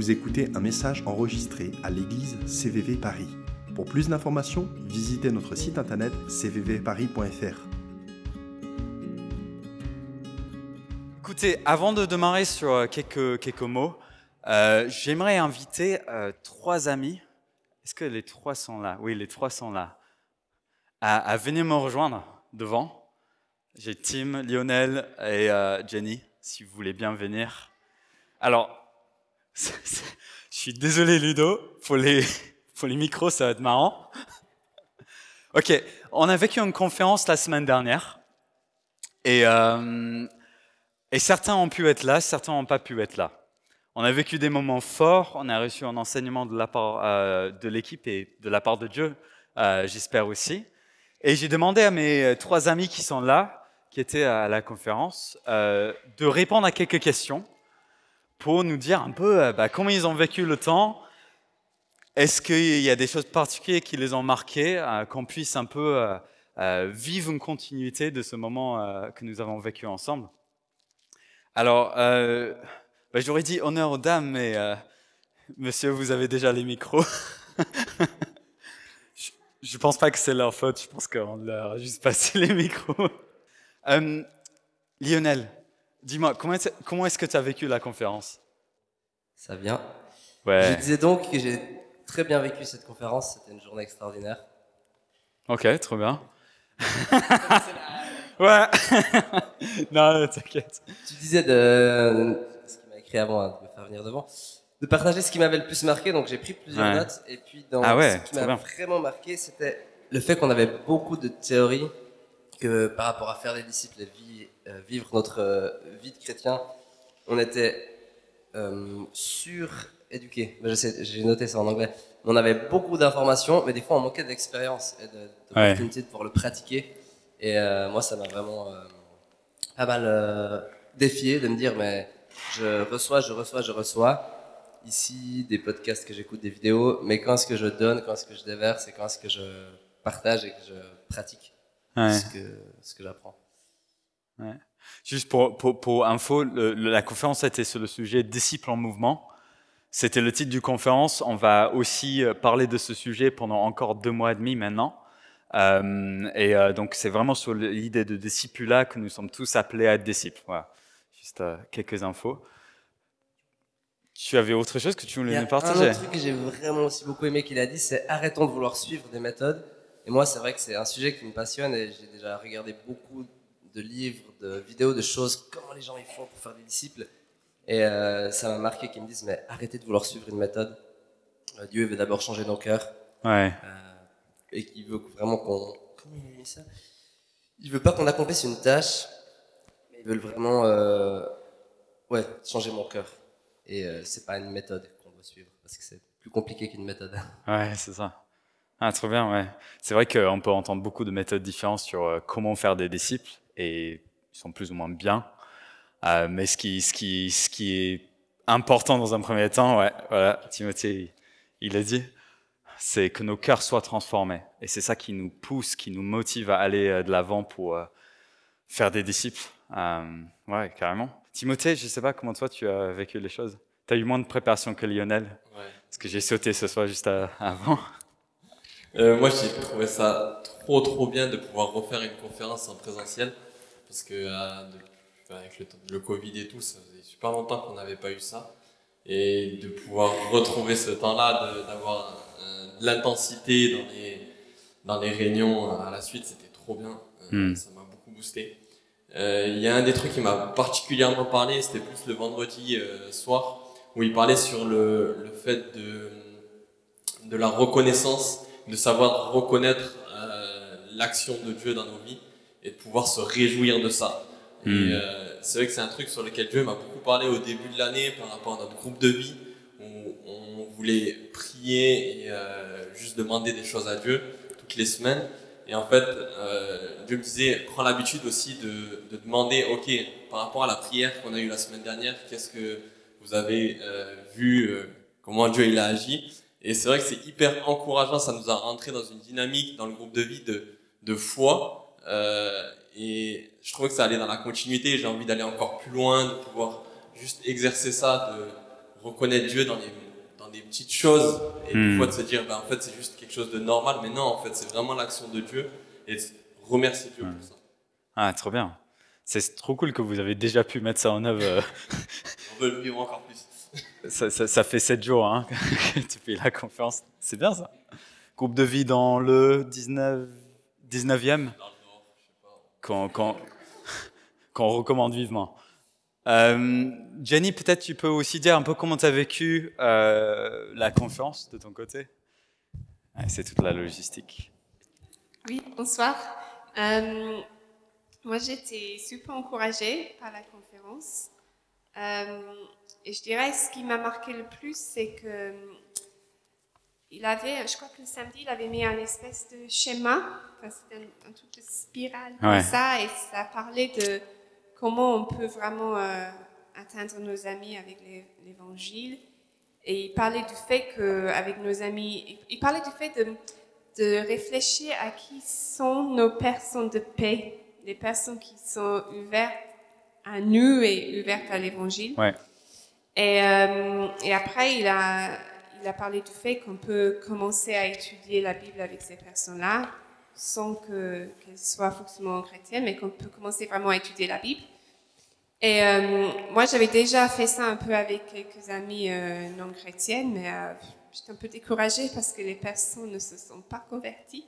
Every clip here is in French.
vous écoutez un message enregistré à l'église CVV Paris. Pour plus d'informations, visitez notre site internet cvvparis.fr. Écoutez, avant de démarrer sur euh, quelques, quelques mots, euh, j'aimerais inviter euh, trois amis. Est-ce que les trois sont là? Oui, les trois sont là. À, venir me rejoindre devant. J'ai Tim, Lionel et Jenny, si vous voulez bien venir. Alors, je suis désolé Ludo, pour les, les micros, ça va être marrant. Ok, on a vécu une conférence la semaine dernière. Et, euh, certains ont pu être là, certains n'ont pas pu être là. On a vécu des moments forts, on a reçu un enseignement de la part euh, de l'équipe et de la part de Dieu, euh, j'espère aussi. Et j'ai demandé à mes trois amis qui sont là, qui étaient à la conférence, de répondre à quelques questions pour nous dire un peu euh, bah, comment ils ont vécu le temps. Est-ce qu'il y a des choses particulières qui les ont marqués, euh, qu'on puisse un peu euh, vivre une continuité de ce moment que nous avons vécu ensemble? Alors, bah, j'aurais dit honneur aux dames, mais monsieur, vous avez déjà les micros. je, je pense pas que c'est leur faute, je pense qu'on leur a juste passé les micros. Lionel, dis-moi, comment est-ce, comment est-ce que tu as vécu la conférence? Ça vient. Je Ouais. disais donc que j'ai très bien vécu cette conférence. C'était une journée extraordinaire. Ok, trop bien. ouais. non, t'inquiète. Tu disais de ce qui m'a écrit avant hein, de me faire venir devant, de partager ce qui m'avait le plus marqué. Donc j'ai pris plusieurs Ouais. notes. Et puis dans Ah ouais, ce qui m'a vraiment marqué, c'était le fait qu'on avait beaucoup de théories que par rapport à faire des disciples et euh, vivre notre euh, vie de chrétien, on était euh, suréduqués. Sais, J'ai noté ça en anglais. On avait beaucoup d'informations, mais des fois on manquait d'expérience et de- d'opportunités de pouvoir le pratiquer. Et euh, moi, ça m'a vraiment euh, pas mal défié de me dire, mais je reçois, je reçois, je reçois. Ici, des podcasts que j'écoute, des vidéos, mais quand est-ce que je donne, quand est-ce que je déverse et quand est-ce que je partage et que je pratique? Ouais. ce que, ce que j'apprends. Juste pour, pour, pour info, le- la conférence était sur le sujet disciples en mouvement. C'était le titre du conférence. On va aussi euh, parler de ce sujet pendant encore deux mois et demi maintenant. Euh, et euh, donc, c'est vraiment sur l'idée de discipulat que nous sommes tous appelés à être disciples. Voilà. Juste euh, quelques infos. Tu avais autre chose que tu Il y voulais a nous un partager autre truc que j'ai vraiment aussi beaucoup aimé qu'il a dit, c'est arrêtons de vouloir suivre des méthodes. Et moi, c'est vrai que c'est un sujet qui me passionne et j'ai déjà regardé beaucoup de livres, de vidéos, de choses, comment les gens ils font pour faire des disciples. Et euh, ça m'a marqué qu'ils me disent, mais arrêtez de vouloir suivre une méthode. Euh, Dieu veut d'abord changer nos cœurs Ouais. euh, et qu'il veut vraiment qu'on. Comment il ça? Il veut pas qu'on accomplisse une tâche, mais il veut vraiment, ouais, changer mon cœur. Et c'est pas une méthode qu'on doit suivre parce que c'est plus compliqué qu'une méthode. Ouais, c'est ça. Ah, trop bien, ouais. C'est vrai qu'on peut entendre beaucoup de méthodes différentes sur euh, comment faire des disciples et ils sont plus ou moins bien. Euh, mais ce qui, ce, qui, ce qui est important dans un premier temps, ouais, voilà, Timothée, il, il a dit, c'est que nos cœurs soient transformés. Et c'est ça qui nous pousse, qui nous motive à aller euh, de l'avant pour euh, faire des disciples. Euh, ouais, carrément. Timothée, je sais pas comment toi tu as vécu les choses. Tu as eu moins de préparation que Lionel, Ouais. parce que j'ai sauté ce soir juste à- avant. Euh, moi, j'ai trouvé ça trop trop bien de pouvoir refaire une conférence en présentiel parce que euh, de- avec le, Covid et tout, ça faisait super longtemps qu'on n'avait pas eu ça et de pouvoir retrouver ce temps-là, d'avoir euh, de l'intensité dans les dans les réunions à la suite, c'était trop bien. Hmm. Ça m'a beaucoup boosté. Il y a un des trucs qui m'a particulièrement parlé, c'était plus le vendredi soir où il parlait sur le, le fait de de la reconnaissance, de savoir reconnaître euh, l'action de Dieu dans nos vies et de pouvoir se réjouir de ça. Mm. Et euh, c'est vrai que c'est un truc sur lequel Dieu m'a beaucoup parlé au début de l'année par rapport à notre groupe de vie où on voulait prier et euh, juste demander des choses à Dieu toutes les semaines. Et en fait, euh, Dieu me disait, prends l'habitude aussi de, de demander, ok, par rapport à la prière qu'on a eue la semaine dernière, qu'est-ce que vous avez euh, vu, euh, comment Dieu il a agi. Et c'est vrai que c'est hyper encourageant, ça nous a rentré dans une dynamique dans le groupe de vie de, de foi. Euh, et je trouvais que ça allait dans la continuité, j'ai envie d'aller encore plus loin, de pouvoir juste exercer ça, de reconnaître Dieu dans les, dans des petites choses et Hmm. des fois de se dire, ben, en fait, c'est juste quelque chose de normal, mais non, en fait, c'est vraiment l'action de Dieu et de remercier Dieu pour ça. Ah, trop bien. C'est trop cool que vous avez déjà pu mettre ça en œuvre. On veut le vivre encore plus. Ça, ça- ça fait 7 jours hein, que tu fais la conférence. C'est bien ça. Groupe de vie dans le 19, 19e Dans le Nord, je sais pas. qu'on qu'on- qu'on recommande vivement. Euh, Jenny, peut-être tu peux aussi dire un peu comment tu as vécu euh, la conférence de ton côté? C'est toute la logistique. Oui, bonsoir. Euh, moi, j'étais super encouragée par la conférence. Euh, et je dirais, ce qui m'a marqué le plus, c'est que il avait, je crois que le samedi, il avait mis un espèce de schéma, enfin, c'était un, un truc de spirale comme Ouais. ça, et ça parlait de comment on peut vraiment euh, atteindre nos amis avec l'é- l'évangile. Et il parlait du fait qu'avec nos amis, il- il parlait du fait de, de réfléchir à qui sont nos personnes de paix, les personnes qui sont ouvertes à nous et ouvertes à l'évangile. Ouais. Et, euh, et après, il a, il a parlé du fait qu'on peut commencer à étudier la Bible avec ces personnes-là, sans que- qu'elles soient forcément chrétiennes, mais qu'on peut commencer vraiment à étudier la Bible. Et euh, moi, j'avais déjà fait ça un peu avec quelques amies euh, non chrétiennes, mais j'étais un peu découragée parce que les personnes ne se sont pas converties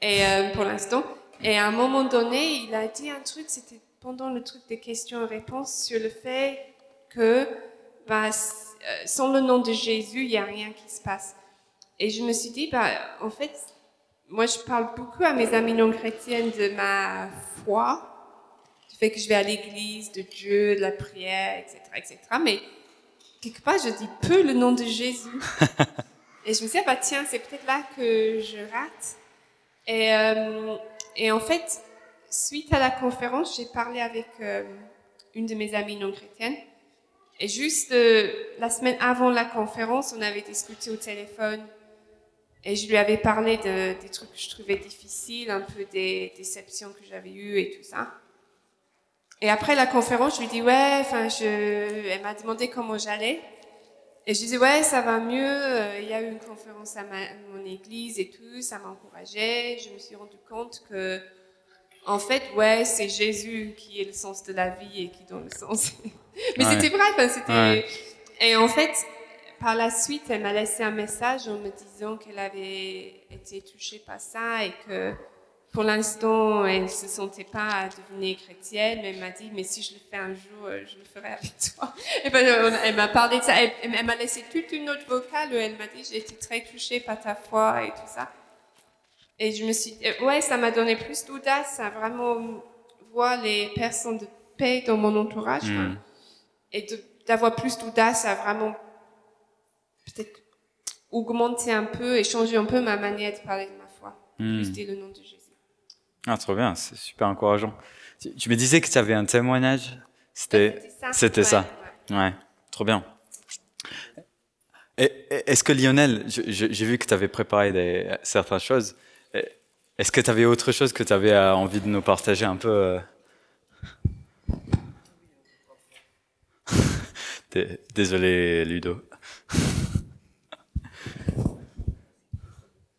et, pour l'instant. Et à un moment donné, il a dit un truc, c'était pendant le truc des questions-réponses sur le fait que bah, euh, sans le nom de Jésus, il n'y a rien qui se passe. Et je me suis dit, bah, en fait, moi, je parle beaucoup à mes amies non chrétiennes de ma foi, du fait que je vais à l'église, de Dieu, de la prière, etc., etc. Mais quelque part, je dis peu le nom de Jésus. Et je me suis dit, ah bah tiens, c'est peut-être là que je rate. Et, euh, et en fait, suite à la conférence, j'ai parlé avec euh, une de mes amies non chrétiennes. Et juste euh, la semaine avant la conférence, on avait discuté au téléphone. Et je lui avais parlé de, des trucs que je trouvais difficiles, un peu des déceptions que j'avais eues et tout ça. Et après la conférence, je lui dis ouais, enfin, elle m'a demandé comment j'allais. Et je disais ouais, ça va mieux. euh, Il y a eu une conférence à, à mon église et tout, ça m'a encouragée. Je me suis rendu compte que, en fait, ouais, c'est Jésus qui est le sens de la vie et qui donne le sens. Mais Ouais. c'était vrai, enfin, c'était. Ouais. Et en fait, par la suite, elle m'a laissé un message en me disant qu'elle avait été touchée par ça et que pour l'instant, elle ne se sentait pas à devenir chrétienne, mais elle m'a dit, mais si je le fais un jour, euh, je le ferai avec toi. Et ben, elle m'a parlé de ça, elle, elle m'a laissé toute une autre vocale où elle m'a dit, j'ai été très touchée par ta foi et tout ça. Et je me suis euh, ouais, ça m'a donné plus d'audace à vraiment voir les personnes de paix dans mon entourage. Mm. hein, et d'avoir plus d'audace à vraiment peut-être augmenter un peu et changer un peu ma manière de parler de ma foi. Mm. Plus dire le nom de Jésus. Ah, trop bien, c'est super encourageant. Tu, tu me disais que tu avais un témoignage. C'était c'était ouais, ça. ouais. Ouais, trop bien. Est-ce que Lionel, j'ai vu que tu avais préparé des, certaines choses. Et Est-ce que tu avais autre chose que tu avais euh, envie de nous partager un peu euh Dé- Désolé, Ludo.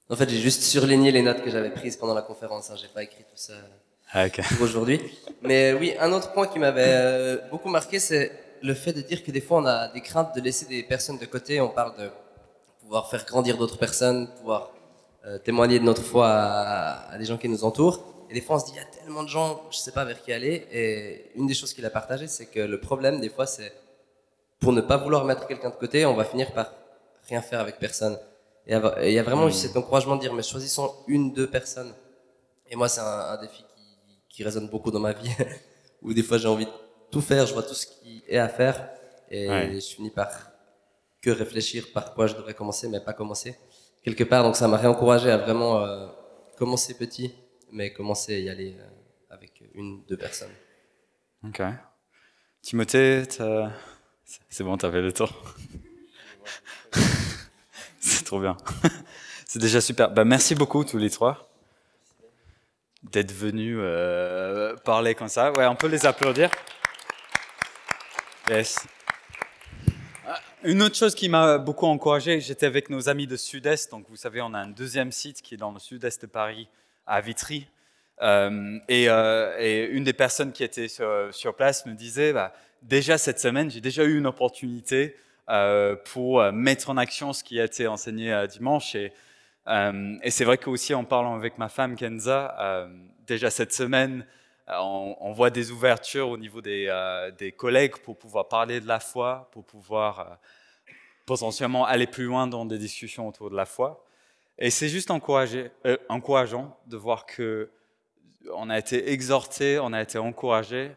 En fait, j'ai juste surligné les notes que j'avais prises pendant la conférence. Hein. J'ai pas écrit tout ça Ah, pour aujourd'hui. Mais oui, un autre point qui m'avait euh, beaucoup marqué, c'est le fait de dire que des fois, on a des craintes de laisser des personnes de côté. On parle de pouvoir faire grandir d'autres personnes, pouvoir euh, témoigner de notre foi à, à des gens qui nous entourent. Et des fois, on se dit, il y a tellement de gens, je sais pas vers qui aller. Et une des choses qu'il a partagé, c'est que le problème, des fois, c'est pour ne pas vouloir mettre quelqu'un de côté, on va finir par rien faire avec personne. Et il y a vraiment eu cet encouragement de dire, mais choisissons une, deux personnes. Et moi, c'est un, un défi qui, qui résonne beaucoup dans ma vie, où des fois j'ai envie de tout faire, je vois tout ce qui est à faire, et Ouais. je finis par que réfléchir par quoi je devrais commencer, mais pas commencer quelque part. Donc ça m'a réencouragé à vraiment euh, commencer petit, mais commencer à y aller euh, avec une, deux personnes. Ok. Timothée, c'est bon, t'avais le temps. c'est trop bien. c'est déjà super. Bah, merci beaucoup tous les trois d'être venus euh, parler comme ça. Ouais, on peut les applaudir. Yes. Une autre chose qui m'a beaucoup encouragé, j'étais avec nos amis de Sud-Est, donc vous savez, on a un deuxième site qui est dans le Sud-Est de Paris, à Vitry. Euh, et, euh, et, une des personnes qui était sur, place me disait, bah, déjà cette semaine, j'ai déjà eu une opportunité euh, pour mettre en action ce qui a été enseigné dimanche. Et, et c'est vrai qu'aussi en parlant avec ma femme Kenza, déjà cette semaine, on, on, voit des ouvertures au niveau des, des, collègues pour pouvoir parler de la foi, pour pouvoir potentiellement aller plus loin dans des discussions autour de la foi. Et c'est juste encourageant de voir que on a été exhorté, on a été encouragé,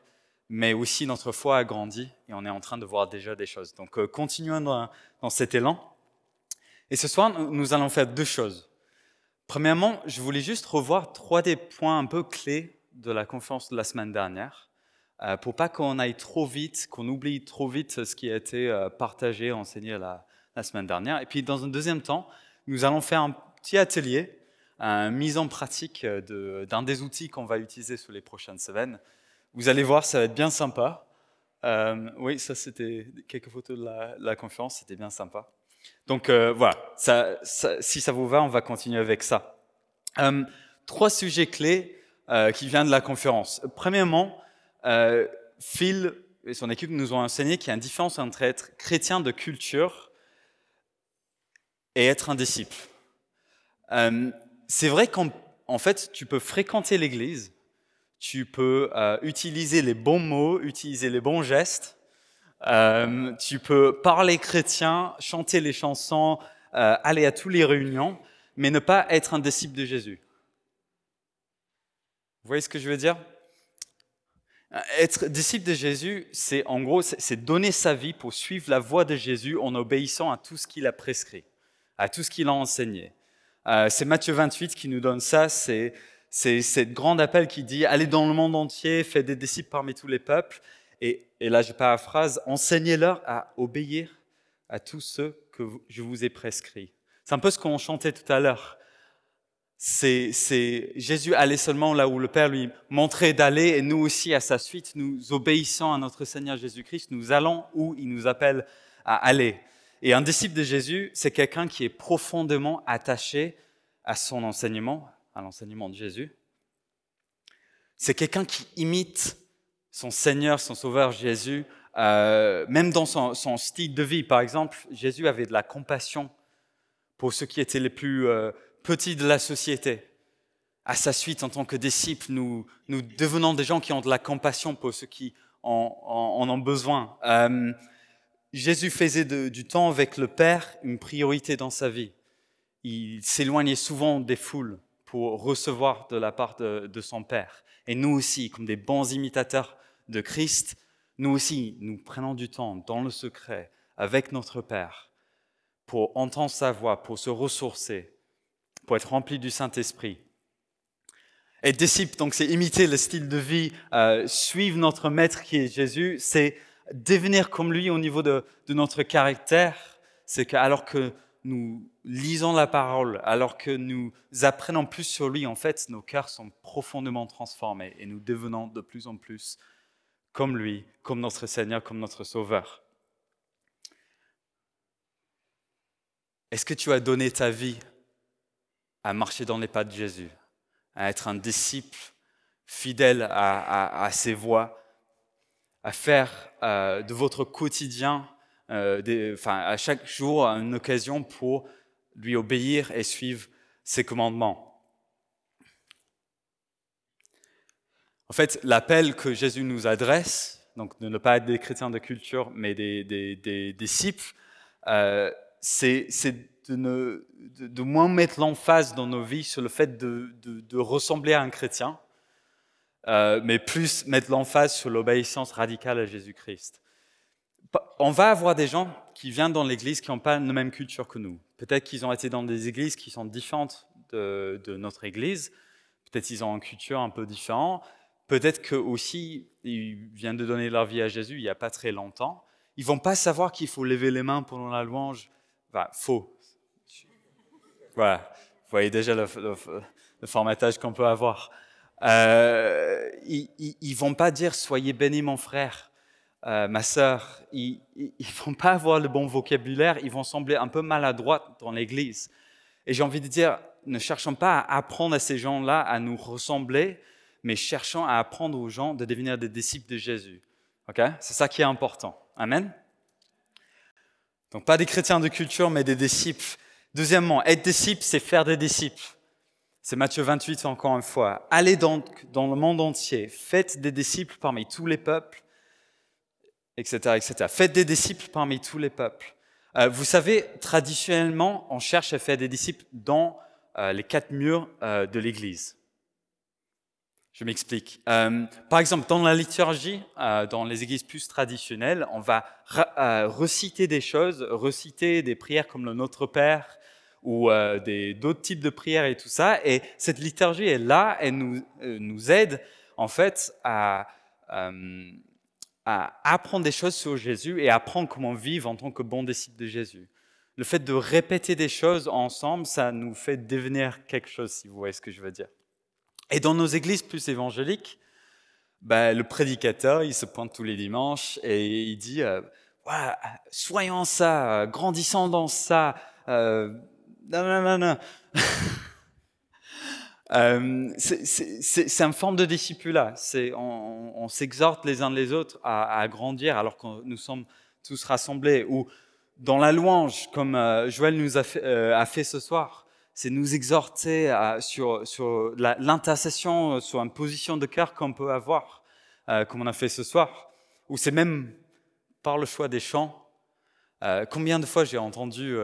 mais aussi notre foi a grandi et on est en train de voir déjà des choses. Donc euh, continuons dans, dans, cet élan. Et ce soir, nous allons faire deux choses. Premièrement, je voulais juste revoir trois des points un peu clés de la conférence de la semaine dernière, euh, pour pas qu'on aille trop vite, qu'on oublie trop vite ce qui a été euh, partagé, enseigné la, semaine dernière. Et puis dans un deuxième temps, nous allons faire un petit atelier une mise en pratique d'un des outils qu'on va utiliser sur les prochaines semaines. Vous allez voir, ça va être bien sympa. Euh, oui, ça c'était quelques photos de la, la conférence, c'était bien sympa. Donc euh, voilà, si ça vous va, on va continuer avec ça. Euh, trois sujets clés euh, qui viennent de la conférence. Premièrement, euh, Phil et son équipe nous ont enseigné qu'il y a une différence entre être chrétien de culture et être un disciple. Euh, c'est vrai qu'en fait, tu peux fréquenter l'Église, tu peux utiliser les bons mots, utiliser les bons gestes, tu peux parler chrétien, chanter les chansons, aller à toutes les réunions, mais ne pas être un disciple de Jésus. Vous voyez ce que je veux dire? Être disciple de Jésus, c'est en gros, c'est donner sa vie pour suivre la voie de Jésus en obéissant à tout ce qu'il a prescrit, à tout ce qu'il a enseigné. Euh, c'est Matthieu 28 qui nous donne ça. C'est cette grande appel qui dit allez dans le monde entier, faites des disciples parmi tous les peuples. Et, et là, je paraphrase enseignez-leur à obéir à tous ceux que je vous ai prescrits. C'est un peu ce qu'on chantait tout à l'heure. C'est, Jésus allait seulement là où le Père lui montrait d'aller, et nous aussi, à sa suite, nous obéissons à notre Seigneur Jésus-Christ, nous allons où il nous appelle à aller. Et un disciple de Jésus, c'est quelqu'un qui est profondément attaché à son enseignement, à l'enseignement de Jésus. C'est quelqu'un qui imite son Seigneur, son Sauveur Jésus, euh, même dans son, son, style de vie. Par exemple, Jésus avait de la compassion pour ceux qui étaient les plus euh, petits de la société. À sa suite, en tant que disciples, nous, devenons des gens qui ont de la compassion pour ceux qui en, ont besoin. Euh, Jésus faisait du temps avec le Père une priorité dans sa vie. Il s'éloignait souvent des foules pour recevoir de la part de, son Père. Et nous aussi, comme des bons imitateurs de Christ, nous aussi, nous prenons du temps dans le secret avec notre Père pour entendre sa voix, pour se ressourcer, pour être rempli du Saint-Esprit. Et disciple, donc c'est imiter le style de vie, euh, suivre notre Maître qui est Jésus, c'est devenir comme lui au niveau de, de notre caractère, c'est qu'alors que nous lisons la parole, alors que nous apprenons plus sur lui, en fait, nos cœurs sont profondément transformés et nous devenons de plus en plus comme lui, comme notre Seigneur, comme notre Sauveur. Est-ce que tu as donné ta vie à marcher dans les pas de Jésus, à être un disciple fidèle à, ses voies à faire euh, de votre quotidien, euh, enfin, à chaque jour, une occasion pour lui obéir et suivre ses commandements. En fait, l'appel que Jésus nous adresse, donc de ne pas être des chrétiens de culture, mais des disciples, euh, c'est de, moins mettre l'emphase dans nos vies sur le fait de, ressembler à un chrétien, euh, mais plus mettre l'emphase sur l'obéissance radicale à Jésus-Christ. On va avoir des gens qui viennent dans l'Église qui n'ont pas la même culture que nous. Peut-être qu'ils ont été dans des églises qui sont différentes de, notre Église. Peut-être qu'ils ont une culture un peu différente. Peut-être qu'eux aussi, ils viennent de donner leur vie à Jésus il n'y a pas très longtemps. Ils vont pas savoir qu'il faut lever les mains pendant la louange. Faux. Voilà. Vous voyez déjà le, formatage qu'on peut avoir. Euh, ils, ils, vont pas dire soyez béni mon frère. euh, ma sœur, ils ne vont pas avoir le bon vocabulaire, ils vont sembler un peu maladroits dans l'Église. Et j'ai envie de dire, ne cherchons pas à apprendre à ces gens-là à nous ressembler, mais cherchons à apprendre aux gens de devenir des disciples de Jésus. C'est ça qui est important. Amen? Donc pas des chrétiens de culture, mais des disciples. Deuxièmement, être disciple, c'est faire des disciples. C'est Matthieu 28 encore une fois. Allez donc dans le monde entier, faites des disciples parmi tous les peuples, etc., etc. Faites des disciples parmi tous les peuples. Euh, vous savez, traditionnellement, on cherche à faire des disciples dans euh, les quatre murs euh, de l'Église. Je m'explique. par exemple, dans la liturgie, dans les églises plus traditionnelles, on va reciter des choses, reciter des prières comme le Notre Père ou d'autres types de prières et tout ça. Et cette liturgie est là, elle nous, nous aide en fait à à apprendre des choses sur Jésus et apprendre comment vivre en tant que bon disciple de Jésus. Le fait de répéter des choses ensemble, ça nous fait devenir quelque chose, si vous voyez ce que je veux dire. Et dans nos églises plus évangéliques, ben, le prédicateur, il se pointe tous les dimanches et il dit euh, Soyons ça, grandissons dans ça. Euh, non, non, non, Euh, c'est une forme de discipulat. On, on s'exhorte les uns les autres à, grandir alors que nous sommes tous rassemblés. Ou dans la louange, comme euh, Joël nous a fait, euh, a fait ce soir, c'est nous exhorter sur l'intercession, sur une position de cœur qu'on peut avoir, comme on a fait ce soir. Ou c'est même par le choix des chants. combien de fois j'ai entendu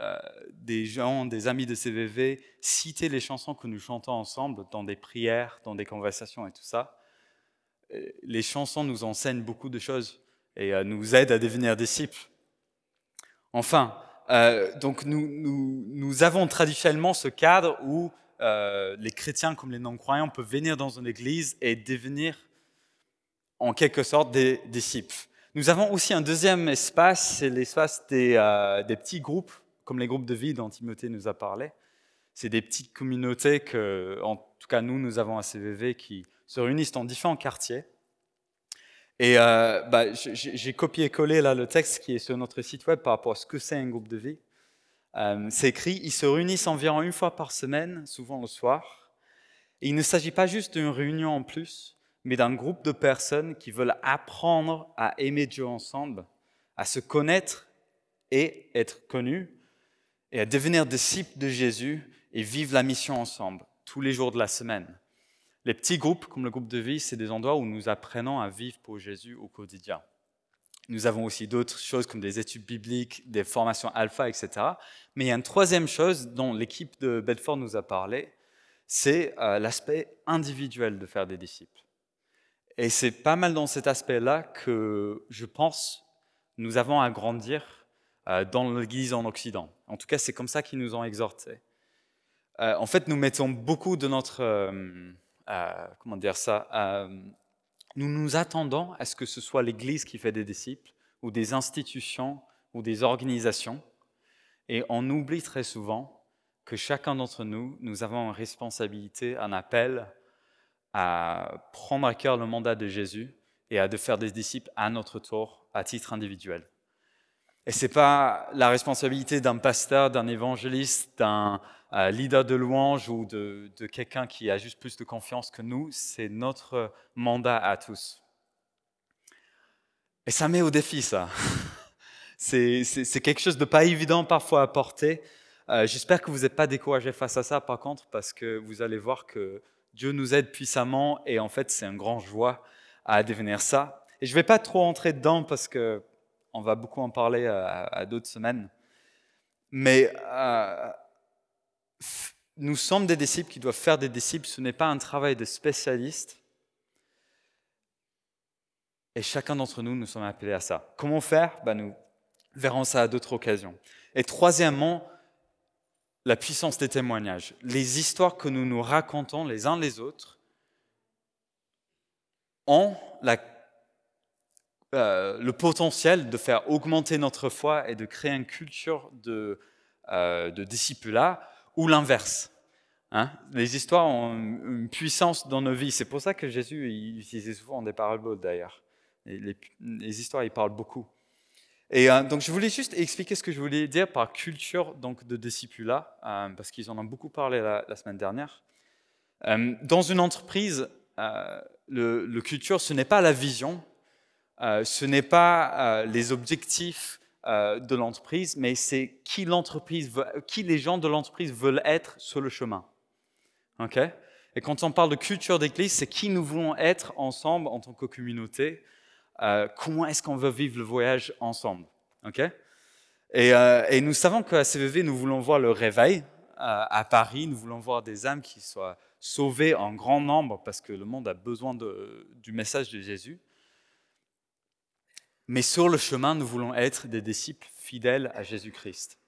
euh, des gens, des amis de CVV, citer les chansons que nous chantons ensemble dans des prières, dans des conversations et tout ça. Euh, les chansons nous enseignent beaucoup de choses et euh, nous aident à devenir disciples. Enfin, donc nous, avons traditionnellement ce cadre où les chrétiens comme les non-croyants peuvent venir dans une église et devenir en quelque sorte des disciples. Nous avons aussi un deuxième espace, c'est l'espace des petits groupes comme les groupes de vie dont Timothée nous a parlé. C'est des petites communautés que, en tout cas, nous, nous avons à CVV qui se réunissent dans différents quartiers. Et euh, bah, j'ai copié-collé là le texte qui est sur notre site web par rapport à ce que c'est un groupe de vie. Euh, c'est écrit, ils se réunissent environ une fois par semaine, souvent le soir. Et il ne s'agit pas juste d'une réunion en plus, mais d'un groupe de personnes qui veulent apprendre à aimer Dieu ensemble, à se connaître et être connus, et à devenir disciples de Jésus et vivre la mission ensemble, tous les jours de la semaine. Les petits groupes, comme le groupe de vie, c'est des endroits où nous apprenons à vivre pour Jésus au quotidien. Nous avons aussi d'autres choses comme des études bibliques, des formations alpha, etc. Mais il y a une troisième chose dont l'équipe de Bedford nous a parlé, c'est euh, l'aspect individuel de faire des disciples. Et c'est pas mal dans cet aspect-là que je pense nous avons à grandir dans l'Église en Occident. En tout cas, c'est comme ça qu'ils nous ont exhortés. Euh, en fait, nous mettons beaucoup de notre... Euh, comment dire ça Nous nous attendons à ce que ce soit l'Église qui fait des disciples, ou des institutions, ou des organisations. Et on oublie très souvent que chacun d'entre nous, nous avons une responsabilité, un appel à prendre à cœur le mandat de Jésus et à de faire des disciples à notre tour, à titre individuel. Et ce n'est pas la responsabilité d'un pasteur, d'un évangéliste, d'un euh, leader de louange ou de, quelqu'un qui a juste plus de confiance que nous, c'est notre mandat à tous. Et ça met au défi, ça. C'est quelque chose de pas évident parfois à porter. Euh, j'espère que vous n'êtes pas découragé face à ça, par contre, parce que vous allez voir que Dieu nous aide puissamment et en fait, c'est un grand joie à devenir ça. Et je ne vais pas trop entrer dedans parce que on va beaucoup en parler euh, à, d'autres semaines. Mais euh, nous sommes des disciples qui doivent faire des disciples. Ce n'est pas un travail de spécialiste. Et chacun d'entre nous, nous sommes appelés à ça. Comment faire? Ben, Nous verrons ça à d'autres occasions. Et troisièmement, la puissance des témoignages. Les histoires que nous nous racontons les uns les autres ont la euh, le potentiel de faire augmenter notre foi et de créer une culture de, euh, de discipulat ou l'inverse. Hein. les histoires ont une puissance dans nos vies. C'est pour ça que Jésus il utilisait souvent des paraboles d'ailleurs. les, histoires, ils parlent beaucoup. Et euh, donc, je voulais juste expliquer ce que je voulais dire par culture donc, de discipulat, euh, parce qu'ils en ont beaucoup parlé la, semaine dernière. Dans une entreprise, le, culture, ce n'est pas la vision, ce n'est pas les objectifs de l'entreprise, mais c'est qui qui les gens de l'entreprise veulent être sur le chemin. Ok? Et quand on parle de culture d'église, c'est qui nous voulons être ensemble en tant que communauté euh, comment est-ce qu'on veut vivre le voyage ensemble? ok? Et, euh, nous savons qu'à CVV, nous voulons voir le réveil. Euh, à Paris, nous voulons voir des âmes qui soient sauvées en grand nombre parce que le monde a besoin du message de Jésus. Mais sur le chemin, nous voulons être des disciples fidèles à Jésus-Christ.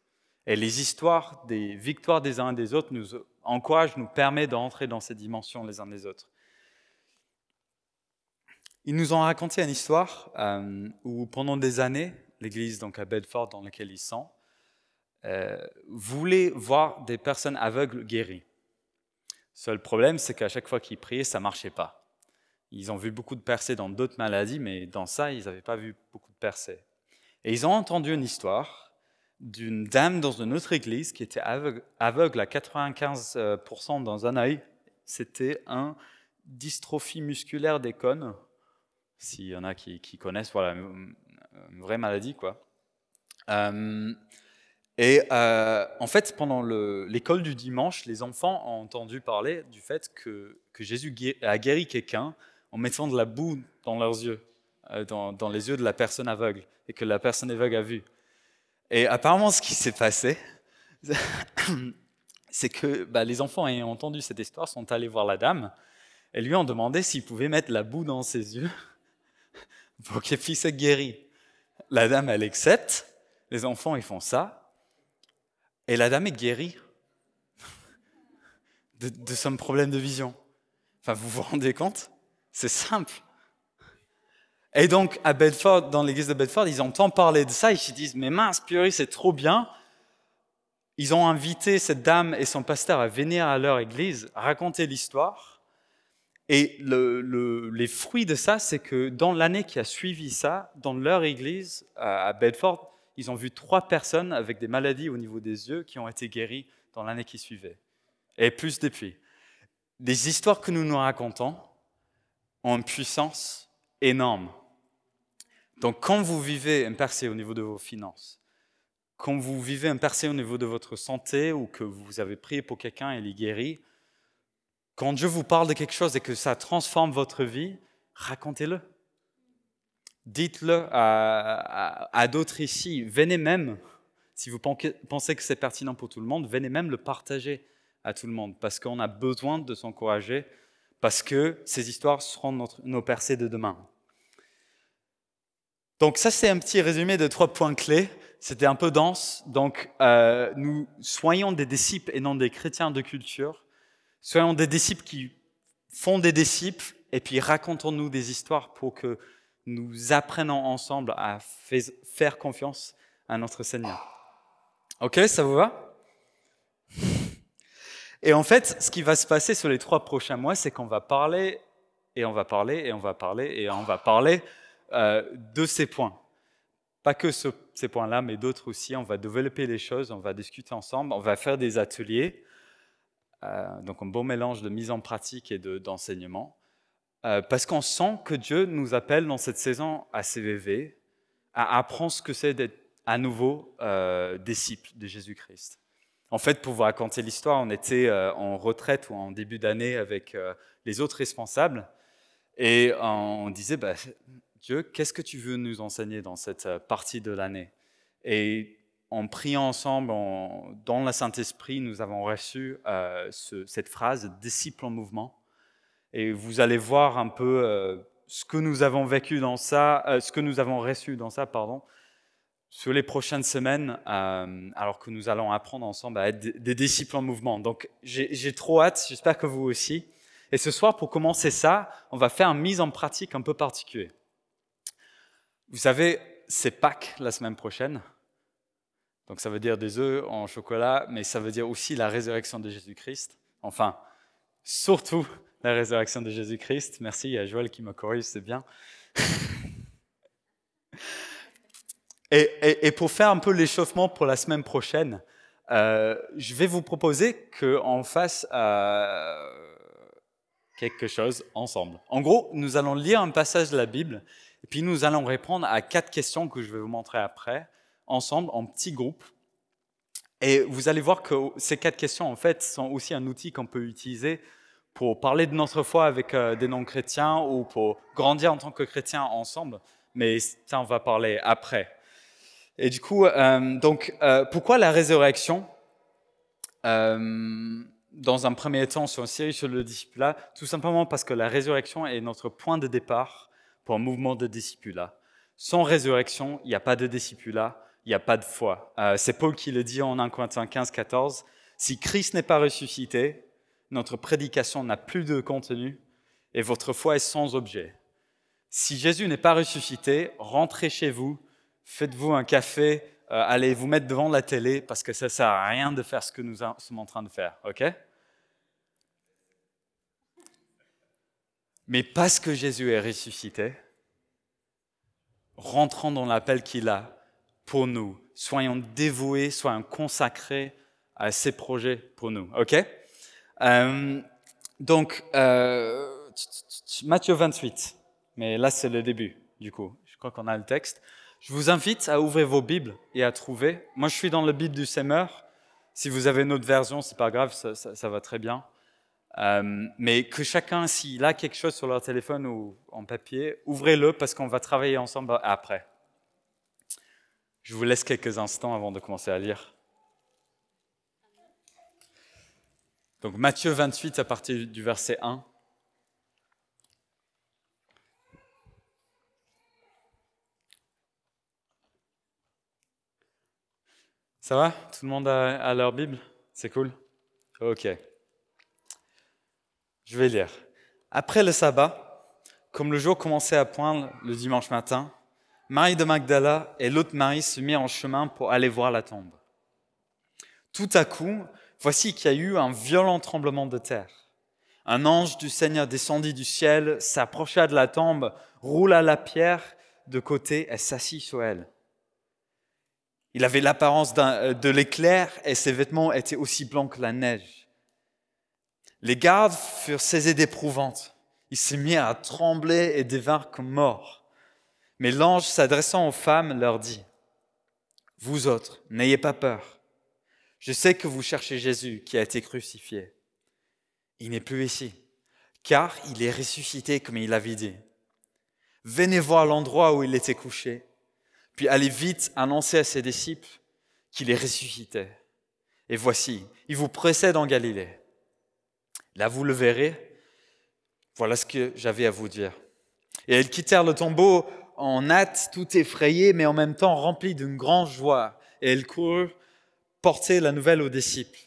Et les histoires des victoires des uns et des autres nous encouragent, nous permettent d'entrer dans ces dimensions les uns des autres. Ils nous ont raconté une histoire euh, où pendant des années, l'église donc à Bedford dans laquelle ils sont, euh, voulait voir des personnes aveugles guéries. Seul problème, c'est qu'à chaque fois qu'ils priaient, ça marchait pas. Ils ont vu beaucoup de percées dans d'autres maladies, mais dans ça, ils n'avaient pas vu beaucoup de percées. Et ils ont entendu une histoire d'une dame dans une autre église qui était aveugle, à 95% dans un œil. C'était un dystrophie musculaire des cônes s'il y en a qui, connaissent, voilà, une vraie maladie, quoi. Euh, et euh, en fait, pendant l'école du dimanche, les enfants ont entendu parler du fait que Jésus a guéri quelqu'un en mettant de la boue dans leurs yeux, euh, dans, les yeux de la personne aveugle, et que la personne aveugle a vu. Et apparemment, ce qui s'est passé, c'est que bah, les enfants ayant entendu cette histoire sont allés voir la dame et lui ont demandé s'il pouvait mettre la boue dans ses yeux pour qu'elle puisse être guérie. La dame, elle accepte, les enfants, ils font ça, et la dame est guérie de, de son problème de vision. Enfin, vous vous rendez compte? C'est simple. Et donc, à Bedford, dans l'église de Bedford, ils entendent parler de ça, ils se disent, mais mince, purée, c'est trop bien. Ils ont invité cette dame et son pasteur à venir à leur église, raconter l'histoire. Et le, le, les fruits de ça, c'est que dans l'année qui a suivi ça, dans leur église à Bedford, ils ont vu trois personnes avec des maladies au niveau des yeux qui ont été guéries dans l'année qui suivait. Et plus depuis. Des histoires que nous nous racontons ont une puissance énorme. Donc quand vous vivez un percé au niveau de vos finances, quand vous vivez un percé au niveau de votre santé ou que vous avez prié pour quelqu'un et il est guéri, quand Dieu vous parle de quelque chose et que ça transforme votre vie, racontez-le. Dites-le à d'autres ici. Venez même, si vous pensez que c'est pertinent pour tout le monde, venez même le partager à tout le monde parce qu'on a besoin de s'encourager, parce que ces histoires seront nos percées de demain. Donc ça, c'est un petit résumé de trois points clés. C'était un peu dense. Donc, euh, nous soyons des disciples et non des chrétiens de culture. Soyons des disciples qui font des disciples et puis racontons-nous des histoires pour que nous apprenons ensemble à faire confiance à notre Seigneur. Ok, ça vous va? Et en fait, ce qui va se passer sur les trois prochains mois, c'est qu'on va parler et on va parler et on va parler et on va parler euh, de ces points. Pas que ce, ces points-là, mais d'autres aussi. On va développer les choses, on va discuter ensemble, on va faire des ateliers. Euh, donc un beau mélange de mise en pratique et d'enseignement, euh, parce qu'on sent que Dieu nous appelle dans cette saison à CVV à apprendre ce que c'est d'être à nouveau disciple de Jésus-Christ. En fait, pour vous raconter l'histoire, on était euh, en retraite ou en début d'année avec euh, les autres responsables et on disait, bah, Dieu, qu'est-ce que tu veux nous enseigner dans cette partie de l'année? Et en priant ensemble, en, dans le Saint-Esprit, nous avons reçu euh, ce, cette phrase disciple en mouvement. Et vous allez voir un peu euh, ce que nous avons vécu dans ça, euh, ce que nous avons reçu dans ça, pardon, sur les prochaines semaines, euh, alors que nous allons apprendre ensemble à être des disciples en mouvement. Donc j'ai trop hâte, j'espère que vous aussi. Et ce soir, pour commencer ça, on va faire une mise en pratique un peu particulière. Vous savez, c'est Pâques la semaine prochaine. Donc ça veut dire des œufs en chocolat, mais ça veut dire aussi la résurrection de Jésus-Christ. Enfin, surtout la résurrection de Jésus-Christ. Merci, il y a Joël qui me corrige, c'est bien. Et, pour faire un peu l'échauffement pour la semaine prochaine, euh, je vais vous proposer qu'on fasse euh, quelque chose ensemble. En gros, nous allons lire un passage de la Bible et puis nous allons répondre à quatre questions que je vais vous montrer après, ensemble, en petits groupes. Et vous allez voir que ces quatre questions, en fait, sont aussi un outil qu'on peut utiliser pour parler de notre foi avec euh, des non-chrétiens ou pour grandir en tant que chrétiens ensemble. Mais ça, on va parler après. Et du coup, euh, donc, euh, pourquoi la résurrection Dans un premier temps, sur une série sur le discipulat, tout simplement parce que la résurrection est notre point de départ pour un mouvement de discipulat. Sans résurrection, il n'y a pas de discipulat, il n'y a pas de foi. Euh, c'est Paul qui le dit en 1 Corinthiens 15, 14. Si Christ n'est pas ressuscité, notre prédication n'a plus de contenu et votre foi est sans objet. Si Jésus n'est pas ressuscité, rentrez chez vous, faites-vous un café, euh, allez vous mettre devant la télé parce que ça ne sert à rien de faire ce que nous sommes en train de faire. OK? Mais parce que Jésus est ressuscité, rentrons dans l'appel qu'il a pour nous. Soyons dévoués, soyons consacrés à ses projets pour nous. OK? Euh, Donc, euh, Matthieu 28. Mais là, c'est le début, du coup. Je crois qu'on a le texte. Je vous invite à ouvrir vos Bibles et à trouver. Moi, je suis dans le Bible du Semeur. Si vous avez une autre version, c'est pas grave, ça, va très bien. Euh, mais que chacun, s'il a quelque chose sur leur téléphone ou en papier, ouvrez-le parce qu'on va travailler ensemble après. Je vous laisse quelques instants avant de commencer à lire. Donc Matthieu 28 à partir du verset 1. Ça va? Tout le monde a, leur Bible? C'est cool? Ok. Je vais lire. Après le sabbat, comme le jour commençait à poindre le dimanche matin, Marie de Magdala et l'autre Marie se mirent en chemin pour aller voir la tombe. Tout à coup, voici qu'il y a eu un violent tremblement de terre. Un ange du Seigneur descendit du ciel, s'approcha de la tombe, roula la pierre de côté et s'assit sur elle. Il avait l'apparence de l'éclair et ses vêtements étaient aussi blancs que la neige. Les gardes furent saisis d'épouvante. Ils se mirent à trembler et devinrent comme morts. Mais l'ange, s'adressant aux femmes, leur dit, Vous autres, n'ayez pas peur. Je sais que vous cherchez Jésus qui a été crucifié. Il n'est plus ici, car il est ressuscité comme il l'avait dit. Venez voir l'endroit où il était couché, puis allez vite annoncer à ses disciples qu'il est ressuscité. Et voici, il vous précède en Galilée. Là, vous le verrez. Voilà ce que j'avais à vous dire. Et elles quittèrent le tombeau en hâte, tout effrayées, mais en même temps remplies d'une grande joie. Et elles coururent porter la nouvelle aux disciples.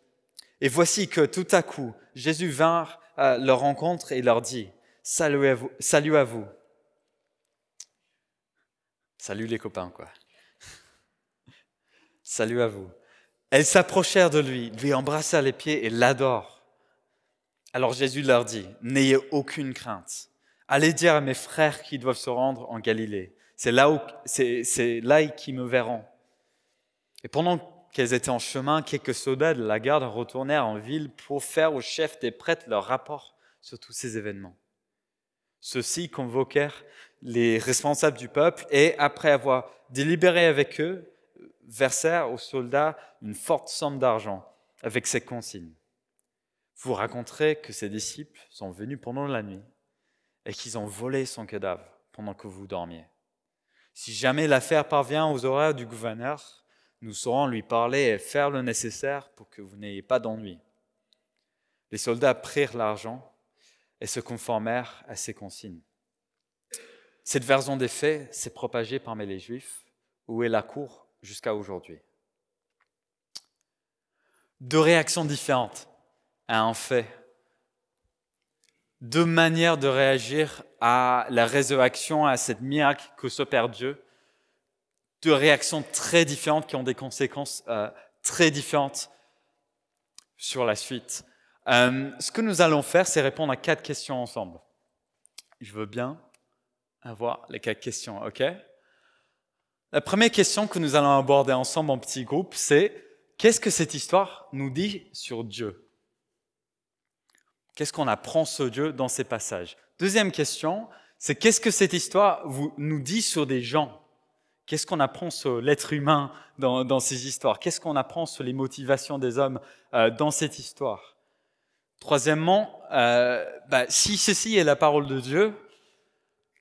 Et voici que tout à coup, Jésus vint à leur rencontre et leur dit. Salut, à vous. Salut les copains, quoi. salut à vous. Elles s'approchèrent de lui, lui embrassèrent les pieds et l'adorent. Alors Jésus leur dit, n'ayez aucune crainte. Allez dire à mes frères qu'ils doivent se rendre en Galilée. C'est là, c'est, là qu'ils me verront. Et pendant qu'elles étaient en chemin, quelques soldats de la garde retournèrent en ville pour faire au chef des prêtres leur rapport sur tous ces événements. Ceux-ci convoquèrent les responsables du peuple et, après avoir délibéré avec eux, versèrent aux soldats une forte somme d'argent avec ces consignes vous raconterez que ses disciples sont venus pendant la nuit et qu'ils ont volé son cadavre pendant que vous dormiez. Si jamais l'affaire parvient aux oreilles du gouverneur, nous saurons lui parler et faire le nécessaire pour que vous n'ayez pas d'ennui. Les soldats prirent l'argent et se conformèrent à ces consignes. Cette version des faits s'est propagée parmi les Juifs, où est la cour jusqu'à aujourd'hui. Deux réactions différentes à un fait. Deux manières de réagir à la résurrection, à cette miracle que s'opère Dieu. Deux réactions très différentes qui ont des conséquences euh, très différentes sur la suite. Euh, ce que nous allons faire, c'est répondre à quatre questions ensemble. Je veux bien avoir les quatre questions, ok? La première question que nous allons aborder ensemble en petit groupe, c'est qu'est-ce que cette histoire nous dit sur Dieu? Qu'est-ce qu'on apprend sur Dieu dans ces passages? Deuxième question, c'est qu'est-ce que cette histoire nous dit sur des gens? Qu'est-ce qu'on apprend sur l'être humain dans, ces histoires? Qu'est-ce qu'on apprend sur les motivations des hommes euh, dans cette histoire? Troisièmement, euh, bah, si ceci est la parole de Dieu,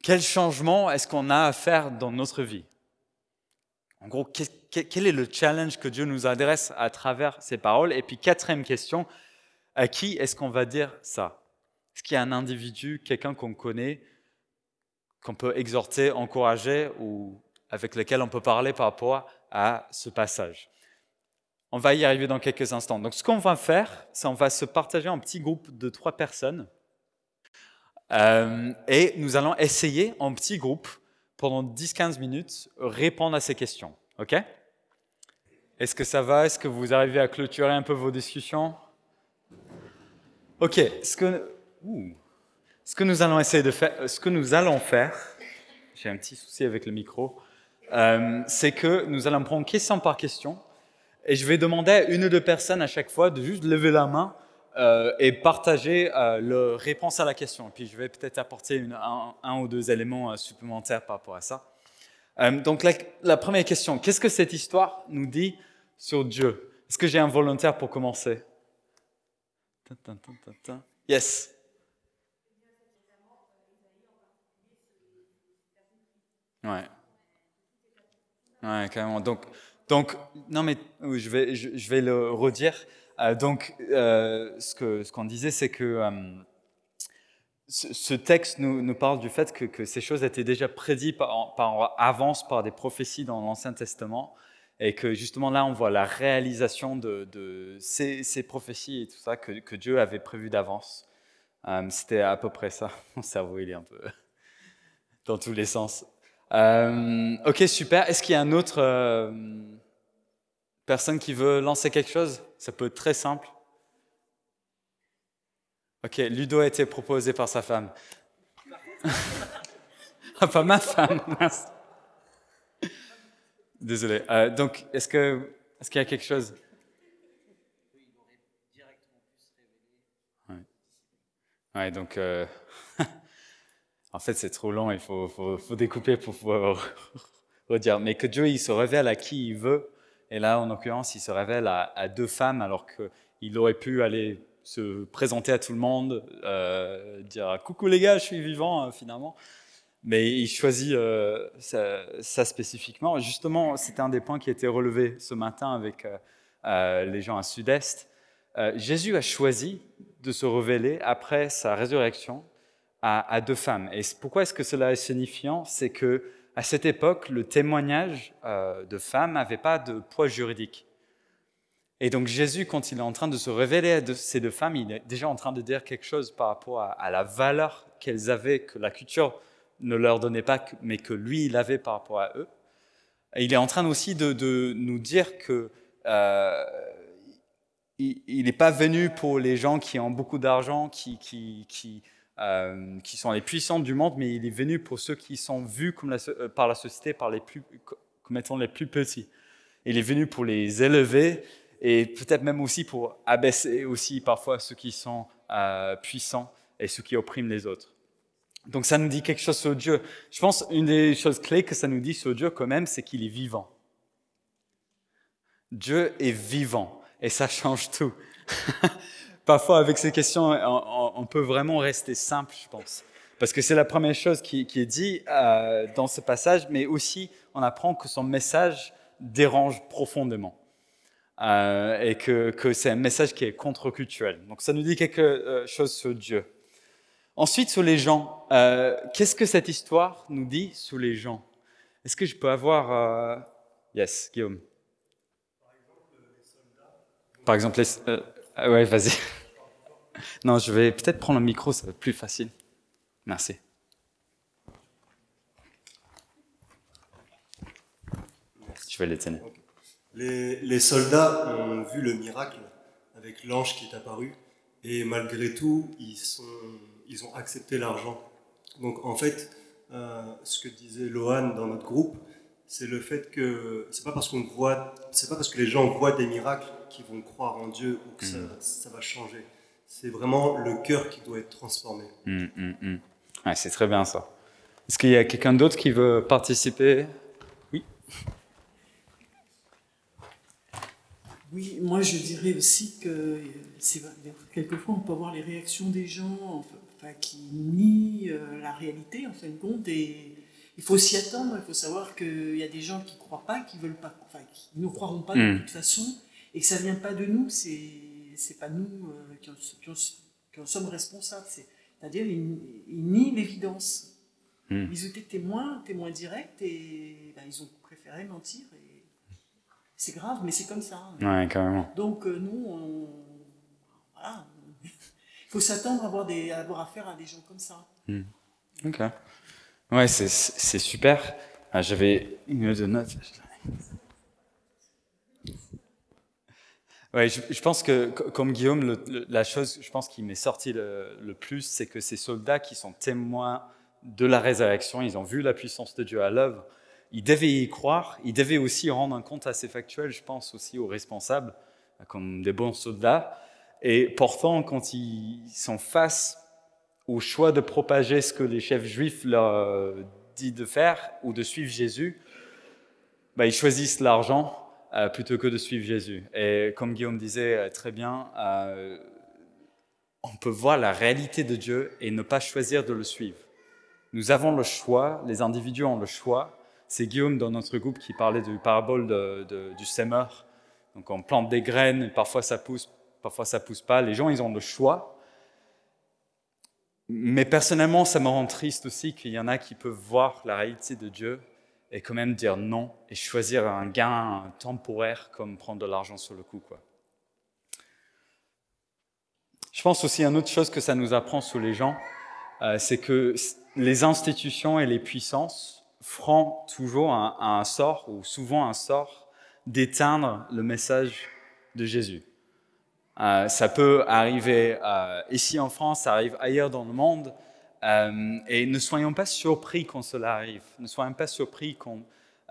quel changement est-ce qu'on a à faire dans notre vie? En gros, quel, est le challenge que Dieu nous adresse à travers ces paroles? Et puis, quatrième question, à qui est-ce qu'on va dire ça? Est-ce qu'il y a un individu, quelqu'un qu'on connaît, qu'on peut exhorter, encourager ou avec lequel on peut parler par rapport à ce passage? On va y arriver dans quelques instants. Donc, ce qu'on va faire, c'est on va se partager en petits groupes de trois personnes. Euh, et nous allons essayer en petits groupes, pendant 10-15 minutes, répondre à ces questions. OK? Est-ce que ça va? Est-ce que vous arrivez à clôturer un peu vos discussions? OK. Ce que, nous allons essayer de faire, ce que nous allons faire, j'ai un petit souci avec le micro, euh, c'est que nous allons prendre question par question et je vais demander à une ou deux personnes à chaque fois de juste lever la main euh, et partager euh, leur réponse à la question. Puis je vais peut-être apporter un, ou deux éléments euh, supplémentaires par rapport à ça. donc la, première question, qu'est-ce que cette histoire nous dit sur Dieu? Est-ce que j'ai un volontaire pour commencer? Yes. Ouais. Ouais, carrément. Donc, donc, non, mais je vais, je, vais le redire. Euh, donc, euh, ce qu'on ce qu'on disait, c'est que euh, ce, texte nous, nous, parle du fait que, que, ces choses étaient déjà prédites par, par avance par des prophéties dans l'Ancien Testament et que justement là, on voit la réalisation de, de ces, ces, prophéties et tout ça que, que Dieu avait prévu d'avance. C'était à peu près ça. Mon cerveau, il est un peu dans tous les sens. Ok, super. Est-ce qu'il y a un autre personne qui veut lancer quelque chose Ça peut être très simple. Ok, Ludo a été proposé par sa femme. ah, pas ma femme. Désolé. Euh, donc, est-ce que est-ce qu'il y a quelque chose? Ouais. ouais donc. Euh, en fait, c'est trop long, il faut, faut, découper pour pouvoir redire. Mais que Dieu, il se révèle à qui il veut. Et là, en l'occurrence, il se révèle à, deux femmes, alors qu'il aurait pu aller se présenter à tout le monde, euh, dire coucou les gars, je suis vivant euh, finalement. Mais il choisit euh, ça, spécifiquement. Justement, c'était un des points qui a été relevé ce matin avec les gens à Sud-Est. Jésus a choisi de se révéler après sa résurrection à, deux femmes. Et pourquoi est-ce que cela est signifiant? C'est que à cette époque, le témoignage euh, de femmes n'avait pas de poids juridique. Et donc Jésus, quand il est en train de se révéler à ces deux femmes, il est déjà en train de dire quelque chose par rapport à, la valeur qu'elles avaient, que la culture ne leur donnait pas, mais que lui, il avait par rapport à eux. Il est en train aussi de, nous dire que euh, il n'est pas venu pour les gens qui ont beaucoup d'argent, qui, qui, qui euh, qui sont les puissantes du monde, mais il est venu pour ceux qui sont vus euh, par la société par les plus, comme étant les plus petits. Il est venu pour les élever et peut-être même aussi pour abaisser aussi parfois ceux qui sont euh, puissants et ceux qui oppriment les autres. Donc ça nous dit quelque chose sur Dieu. Je pense une des choses clés que ça nous dit sur Dieu quand même, c'est qu'il est vivant. Dieu est vivant et ça change tout. parfois avec ces questions, on, peut vraiment rester simple, je pense. Parce que c'est la première chose qui, est dit euh, dans ce passage, mais aussi on apprend que son message dérange profondément. Euh, et que, c'est un message qui est contre-culturel. Donc ça nous dit quelque euh, chose sur Dieu. Ensuite, sur les gens, qu'est-ce que cette histoire nous dit sur les gens? Est-ce que je peux avoir... Yes, Guillaume? Par exemple, les soldats. Par ouais, vas-y. Non, je vais peut-être prendre le micro, ça va être plus facile. Merci. Je vais l'éteindre. Les, les, soldats ont vu le miracle avec l'ange qui est apparu et malgré tout, ils, sont, ils ont accepté l'argent. Donc en fait, euh, ce que disait Lohan dans notre groupe, c'est le fait que c'est pas parce qu'on voit, c'est pas parce que les gens voient des miracles qu'ils vont croire en Dieu ou que ça, Mm. ça va changer. C'est vraiment le cœur qui doit être transformé. Hum, hum, hum. Ouais, c'est très bien ça. Est-ce qu'il y a quelqu'un d'autre qui veut participer? Oui. Oui, moi je dirais aussi que quelquefois on peut voir les réactions des gens enfin, qui nient euh, la réalité en fin de compte et il faut s'y attendre, il faut savoir qu'il y a des gens qui ne croient pas, qui veulent pas, enfin qui ne croiront pas de toute façon et que ça vient pas de nous, c'est c'est pas nous euh, qui, en, qui en- qui en sommes responsables, c'est- c'est-à-dire ils, ils nient l'évidence. Mm. Ils étaient témoins, témoins directs et ben, ils ont préféré mentir et c'est grave, mais c'est comme ça. hein. Ouais, carrément. Donc euh, nous, on... voilà. il faut s'attendre à avoir, des, à avoir affaire à des gens comme ça. Ok. Ouais, c'est- c'est super. Ah, J'avais une de notes. Je, pense que, co- comme Guillaume, la chose, je pense qui m'est sorti le, le plus, c'est que ces soldats qui sont témoins de la résurrection, ils ont vu la puissance de Dieu à l'œuvre, ils devaient y croire, ils devaient aussi rendre un compte assez factuel, je pense, aussi aux responsables, comme des bons soldats. Et pourtant, quand ils sont face au choix de propager ce que les chefs juifs leur euh, disent de faire ou de suivre Jésus, bah, ils choisissent l'argent euh, plutôt que de suivre Jésus. Et comme Guillaume disait euh, très bien, euh, on peut voir la réalité de Dieu et ne pas choisir de le suivre. Nous avons le choix, les individus ont le choix. C'est Guillaume dans notre groupe qui parlait du parabole du sémeur. Donc on plante des graines, parfois ça pousse, parfois ça pousse pas. Les gens, ils ont le choix. Mais personnellement, ça me rend triste aussi qu'il y en a qui peuvent voir la réalité de Dieu et quand même dire non et choisir un gain temporaire comme prendre de l'argent sur le coup. Quoi. Je pense aussi à une autre chose que ça nous apprend sur les gens, euh, c'est que les institutions et les puissances feront toujours un, un sort, ou souvent un sort, d'éteindre le message de Jésus. Euh, ça peut arriver euh, ici en France, ça arrive ailleurs dans le monde. Euh, et ne soyons pas surpris quand cela arrive. Ne soyons pas surpris quand,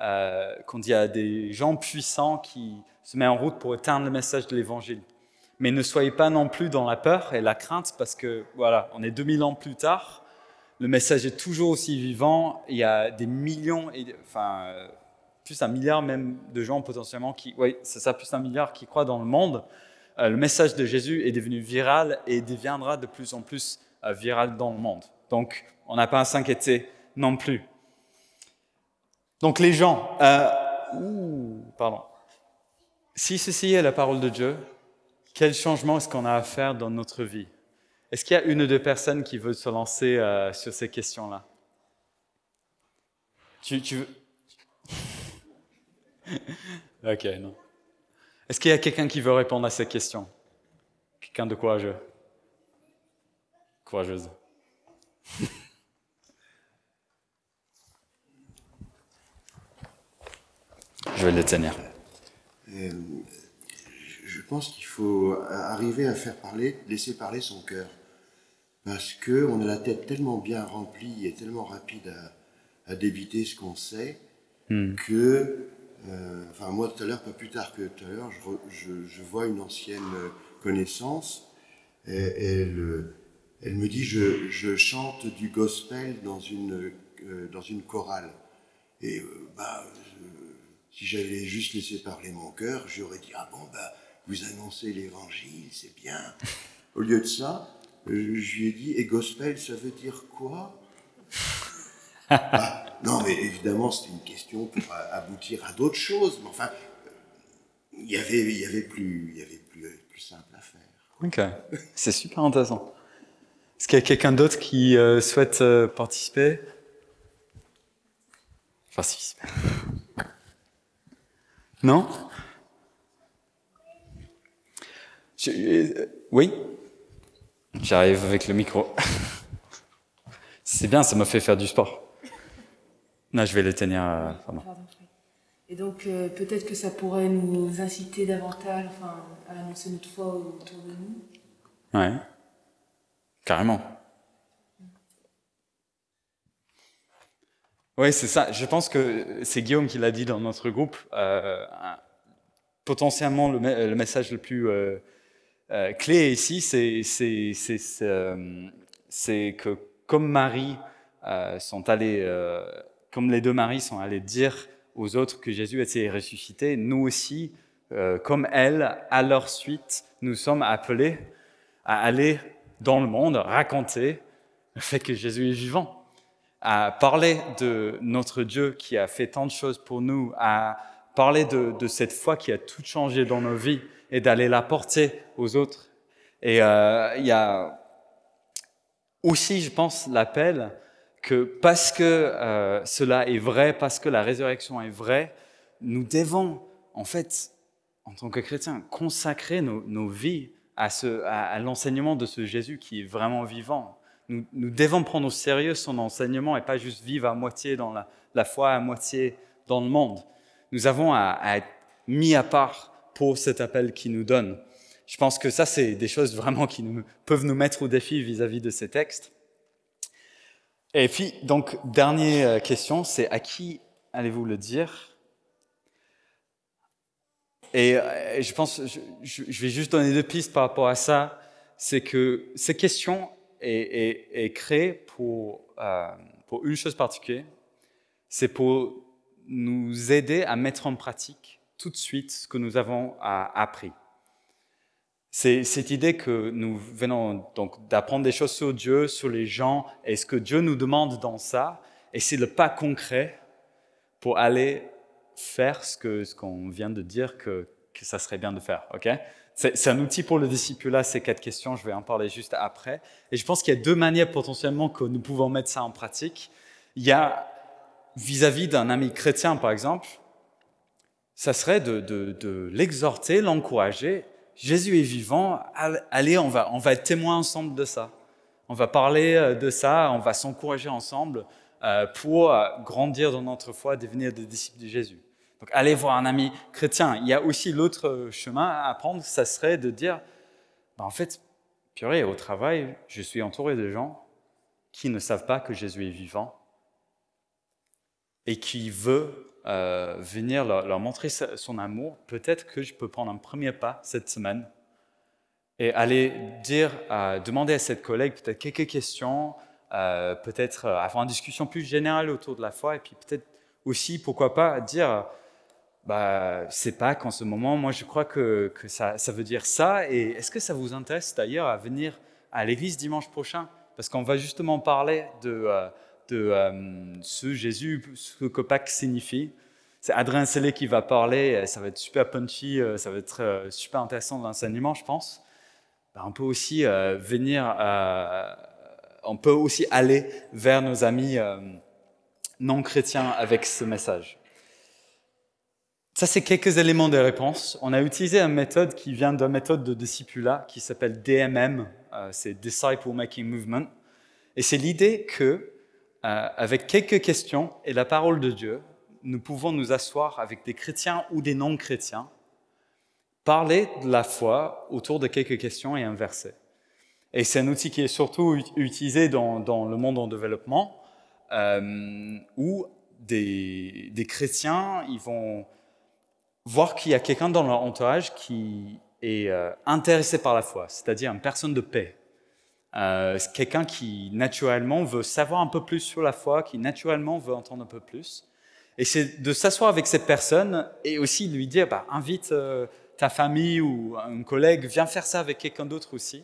euh, il y a des gens puissants qui se mettent en route pour éteindre le message de l'Évangile. Mais ne soyez pas non plus dans la peur et la crainte parce que, voilà, on est 2000 ans plus tard, le message est toujours aussi vivant. Il y a des millions, enfin, plus un milliard même de gens potentiellement qui, oui, c'est ça, plus un milliard qui croient dans le monde. Euh, le message de Jésus est devenu viral et deviendra de plus en plus euh, viral dans le monde. Donc, on n'a pas à s'inquiéter non plus. Donc, les gens, euh, pardon. Si ceci est la parole de Dieu, quel changement est-ce qu'on a à faire dans notre vie? Est-ce qu'il y a une ou deux personnes qui veulent se lancer euh, sur ces questions-là? Tu, tu veux? Ok, non. Est-ce qu'il y a quelqu'un qui veut répondre à ces questions? Quelqu'un de courageux? Courageuse. Je vais le tenir. Euh, je pense qu'il faut arriver à faire parler, laisser parler son cœur. Parce que on a la tête tellement bien remplie et tellement rapide à, à débiter ce qu'on sait Hmm. que, euh, enfin moi tout à l'heure, pas plus tard que tout à l'heure, je, re- je- je vois une ancienne connaissance. Et, elle, euh, elle me dit, je, chante du gospel dans une, euh, dans une chorale. Et euh, bah, si j'avais juste laissé parler mon cœur, j'aurais dit ah bon bah vous annoncez l'évangile, c'est bien. Au lieu de ça, euh, je lui ai dit et gospel ça veut dire quoi? Ah, Non mais évidemment c'était une question pour aboutir à d'autres choses, mais enfin il y avait y avait plus y avait plus plus simple à faire. Ok, c'est super intéressant. Est-ce qu'il y a quelqu'un d'autre qui euh, souhaite euh, participer? Participer. Non? Je- euh, Oui? J'arrive avec le micro. C'est bien, ça me fait faire du sport. Non, je vais le tenir. euh. Pardon. Et donc, euh, peut-être que ça pourrait nous inciter davantage enfin, à annoncer notre foi autour de nous? Ouais. Carrément. Oui, c'est ça. Je pense que c'est Guillaume qui l'a dit dans notre groupe. Euh, potentiellement, le, message le plus euh, euh, clé ici, c'est que comme Marie sont allés, comme les deux maris sont allés dire aux autres que Jésus était ressuscité, nous aussi, comme elles, à leur suite, nous sommes appelés à aller dans le monde raconter le fait que Jésus est vivant à parler de notre Dieu qui a fait tant de choses pour nous, à parler de, cette foi qui a tout changé dans nos vies et d'aller la porter aux autres. Et euh, il y a aussi, je pense, l'appel que parce que euh, cela est vrai, parce que la résurrection est vraie, nous devons, en fait, en tant que chrétiens, consacrer nos, vies à, l'enseignement de ce Jésus qui est vraiment vivant, nous, devons prendre au sérieux son enseignement et pas juste vivre à moitié dans la, foi, à moitié dans le monde. Nous avons à, être mis à part pour cet appel qu'il nous donne. Je pense que ça, c'est des choses vraiment qui peuvent nous mettre au défi vis-à-vis de ces textes. Et puis, donc, dernière question, c'est à qui allez-vous le dire? Et, euh, je pense, je, vais juste donner deux pistes par rapport à ça. C'est que ces questions, est, créé pour, euh, pour une chose particulière, c'est pour nous aider à mettre en pratique tout de suite ce que nous avons appris. C'est cette idée que nous venons donc d'apprendre des choses sur Dieu, sur les gens, et ce que Dieu nous demande dans ça, et c'est le pas concret pour aller faire ce qu'on ce qu'on vient de dire que, que ça serait bien de faire. c'est un outil pour le disciple-là, ces quatre questions, je vais en parler juste après. Et je pense qu'il y a deux manières potentiellement que nous pouvons mettre ça en pratique. Il y a vis-à-vis d'un ami chrétien, par exemple, ça serait de, de, l'exhorter, l'encourager. Jésus est vivant, allez, on va, on va être témoins ensemble de ça. On va parler euh, de ça, on va s'encourager ensemble euh, pour euh, grandir dans notre foi, devenir des disciples de Jésus. Donc aller voir un ami chrétien. Il y a aussi l'autre chemin à prendre, ça serait de dire, bah, en fait, purée, au travail, je suis entouré de gens qui ne savent pas que Jésus est vivant et qui veut euh, venir leur, montrer son amour. Peut-être que je peux prendre un premier pas cette semaine et aller dire, demander à cette collègue peut-être quelques questions, euh, peut-être euh, avoir une discussion plus générale autour de la foi, et puis peut-être aussi, pourquoi pas, dire bah, c'est pas qu'en ce moment, moi je crois que, ça, veut dire ça. Et est-ce que ça vous intéresse d'ailleurs à venir à l'église dimanche prochain? Parce qu'on va justement parler de, euh, de euh, ce Jésus, ce que Pâques signifie. C'est Adrien Sellé qui va parler, ça va être super punchy, euh, ça va être super intéressant l'enseignement, je pense. Bah, on peut aussi venir, on peut aussi aller vers nos amis non chrétiens avec ce message. Ça, c'est quelques éléments de réponse. On a utilisé une méthode qui vient d'une méthode de discipula qui s'appelle DMM, euh, c'est Disciple Making Movement. Et c'est l'idée que, euh, avec quelques questions et la parole de Dieu, nous pouvons nous asseoir avec des chrétiens ou des non-chrétiens, parler de la foi autour de quelques questions et un verset. Et c'est un outil qui est surtout utilisé dans, le monde en développement, euh, où des, des chrétiens, ils vont voir qu'il y a quelqu'un dans leur entourage qui est euh, intéressé par la foi, c'est-à-dire une personne de paix. Euh, quelqu'un qui naturellement veut savoir un peu plus sur la foi, qui naturellement veut entendre un peu plus. Et c'est de s'asseoir avec cette personne et aussi lui dire, bah, invite euh, ta famille ou un collègue, viens faire ça avec quelqu'un d'autre aussi.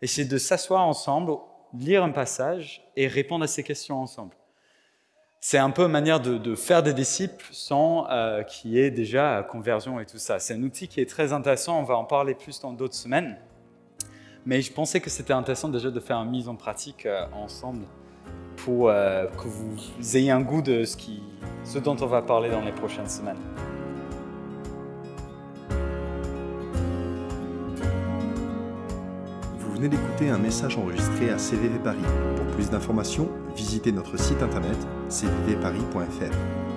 Et c'est de s'asseoir ensemble, lire un passage et répondre à ces questions ensemble c'est un peu une manière de, faire des disciples sans euh, qu'il y ait déjà conversion et tout ça. C'est un outil qui est très intéressant, on va en parler plus dans d'autres semaines. Mais je pensais que c'était intéressant déjà de faire une mise en pratique euh, ensemble pour euh, que vous ayez un goût de ce, ce dont on va parler dans les prochaines semaines. Vous venez d'écouter un message enregistré à CVV Paris. Pour plus d'informations, visitez notre site internet cvvparis.fr.